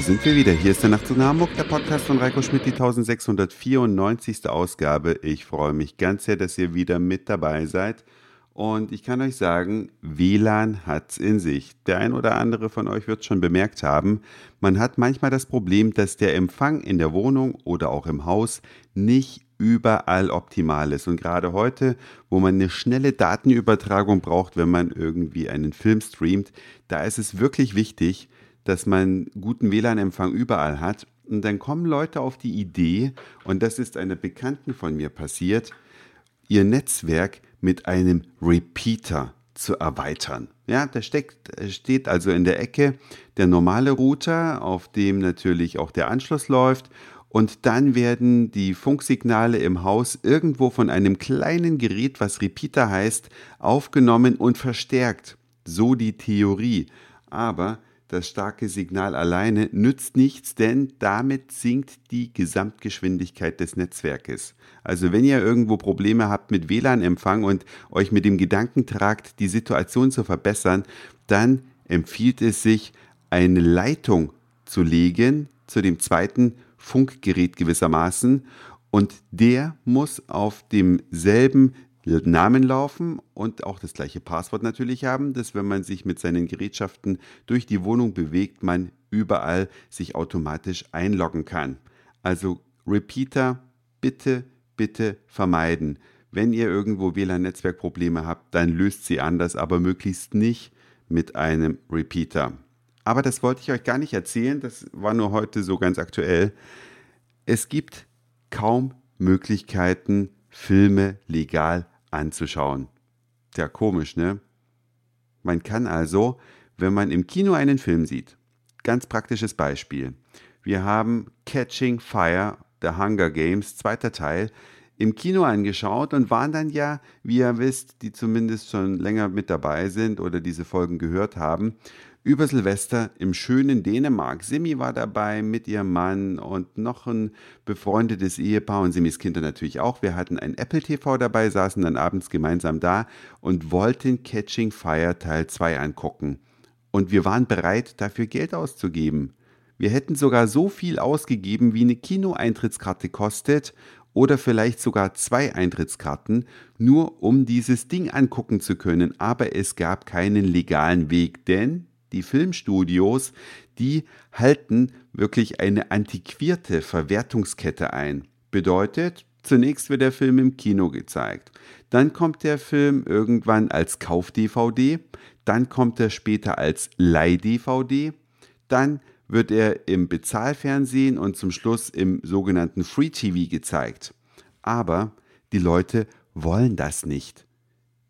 Sind wir wieder. Hier ist der Nachtzug nach Hamburg, der Podcast von Reiko Schmidt, die 1694. Ausgabe. Ich freue mich ganz sehr, dass ihr wieder mit dabei seid. Und ich kann euch sagen, WLAN hat's in sich. Der ein oder andere von euch wird schon bemerkt haben, man hat manchmal das Problem, dass der Empfang in der Wohnung oder auch im Haus nicht überall optimal ist. Und gerade heute, wo man eine schnelle Datenübertragung braucht, wenn man irgendwie einen Film streamt, da ist es wirklich wichtig, dass man guten WLAN-Empfang überall hat. Und dann kommen Leute auf die Idee, und das ist einer Bekannten von mir passiert, ihr Netzwerk mit einem Repeater zu erweitern. Ja, da steckt, steht also in der Ecke der normale Router, auf dem natürlich auch der Anschluss läuft. Und dann werden die Funksignale im Haus irgendwo von einem kleinen Gerät, was Repeater heißt, aufgenommen und verstärkt. So die Theorie. Aber das starke Signal alleine nützt nichts, denn damit sinkt die Gesamtgeschwindigkeit des Netzwerkes. Also wenn ihr irgendwo Probleme habt mit WLAN-Empfang und euch mit dem Gedanken tragt, die Situation zu verbessern, dann empfiehlt es sich, eine Leitung zu legen zu dem zweiten Funkgerät gewissermaßen und der muss auf demselben Namen laufen und auch das gleiche Passwort natürlich haben, dass wenn man sich mit seinen Gerätschaften durch die Wohnung bewegt, man überall sich automatisch einloggen kann. Also Repeater bitte, bitte vermeiden. Wenn ihr irgendwo WLAN-Netzwerkprobleme habt, dann löst sie anders, aber möglichst nicht mit einem Repeater. Aber das wollte ich euch gar nicht erzählen, das war nur heute so ganz aktuell. Es gibt kaum Möglichkeiten, Filme legal anzuschauen. Ja, komisch, ne? Man kann also, wenn man im Kino einen Film sieht, ganz praktisches Beispiel. Wir haben Catching Fire, The Hunger Games, zweiter Teil, im Kino angeschaut und waren dann ja, wie ihr wisst, die zumindest schon länger mit dabei sind oder diese Folgen gehört haben, über Silvester im schönen Dänemark. Simi war dabei mit ihrem Mann und noch ein befreundetes Ehepaar und Simis Kinder natürlich auch. Wir hatten ein Apple TV dabei, saßen dann abends gemeinsam da und wollten Catching Fire Teil 2 angucken. Und wir waren bereit, dafür Geld auszugeben. Wir hätten sogar so viel ausgegeben, wie eine Kinoeintrittskarte kostet oder vielleicht sogar zwei Eintrittskarten, nur um dieses Ding angucken zu können. Aber es gab keinen legalen Weg, denn die Filmstudios, die halten wirklich eine antiquierte Verwertungskette ein. Bedeutet, zunächst wird der Film im Kino gezeigt, dann kommt der Film irgendwann als Kauf-DVD, dann kommt er später als Leih-DVD, dann wird er im Bezahlfernsehen und zum Schluss im sogenannten Free TV gezeigt. Aber die Leute wollen das nicht.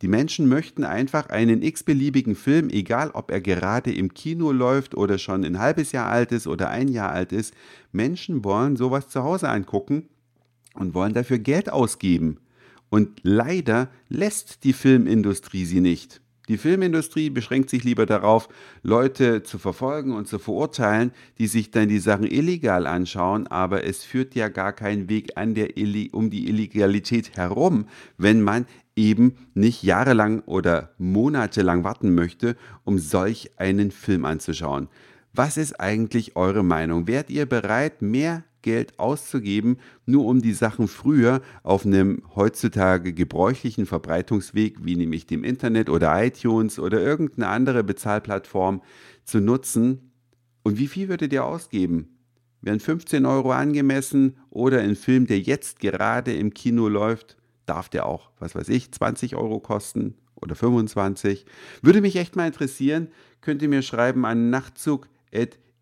Die Menschen möchten einfach einen x-beliebigen Film, egal ob er gerade im Kino läuft oder schon ein halbes Jahr alt ist oder ein Jahr alt ist. Menschen wollen sowas zu Hause angucken und wollen dafür Geld ausgeben. Und leider lässt die Filmindustrie sie nicht. Die Filmindustrie beschränkt sich lieber darauf, Leute zu verfolgen und zu verurteilen, die sich dann die Sachen illegal anschauen, aber es führt ja gar keinen Weg an der um die Illegalität herum, wenn man eben nicht jahrelang oder monatelang warten möchte, um solch einen Film anzuschauen. Was ist eigentlich eure Meinung? Wärt ihr bereit, mehr Geld auszugeben, nur um die Sachen früher auf einem heutzutage gebräuchlichen Verbreitungsweg, wie nämlich dem Internet oder iTunes oder irgendeine andere Bezahlplattform zu nutzen? Und wie viel würdet ihr ausgeben? Wären 15 Euro angemessen oder ein Film, der jetzt gerade im Kino läuft, darf der auch, was weiß ich, 20 Euro kosten oder 25? Würde mich echt mal interessieren. Könnt ihr mir schreiben an nachtzug.de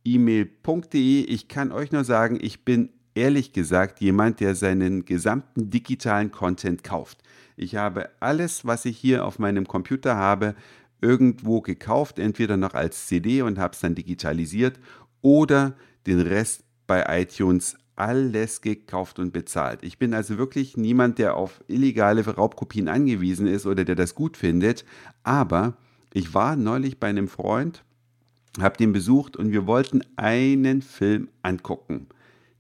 email.de. Ich kann euch nur sagen, ich bin ehrlich gesagt jemand, der seinen gesamten digitalen Content kauft. Ich habe alles, was ich hier auf meinem Computer habe, irgendwo gekauft, entweder noch als CD und habe es dann digitalisiert oder den Rest bei iTunes alles gekauft und bezahlt. Ich bin also wirklich niemand, der auf illegale Raubkopien angewiesen ist oder der das gut findet, aber ich war neulich bei einem Freund habe den besucht und wir wollten einen Film angucken.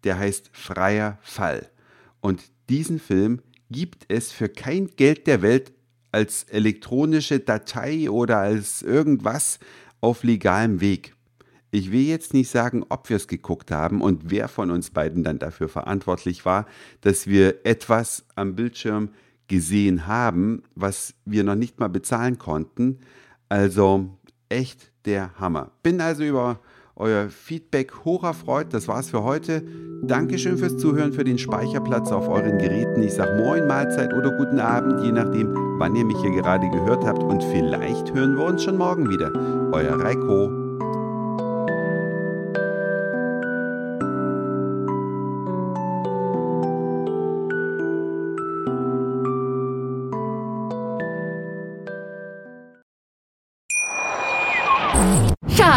Der heißt Freier Fall. Und diesen Film gibt es für kein Geld der Welt als elektronische Datei oder als irgendwas auf legalem Weg. Ich will jetzt nicht sagen, ob wir es geguckt haben und wer von uns beiden dann dafür verantwortlich war, dass wir etwas am Bildschirm gesehen haben, was wir noch nicht mal bezahlen konnten. Also echt der Hammer. Bin also über euer Feedback hoch erfreut. Das war's für heute. Dankeschön fürs Zuhören, für den Speicherplatz auf euren Geräten. Ich sage Moin, Mahlzeit oder guten Abend, je nachdem, wann ihr mich hier gerade gehört habt. Und vielleicht hören wir uns schon morgen wieder. Euer Reiko.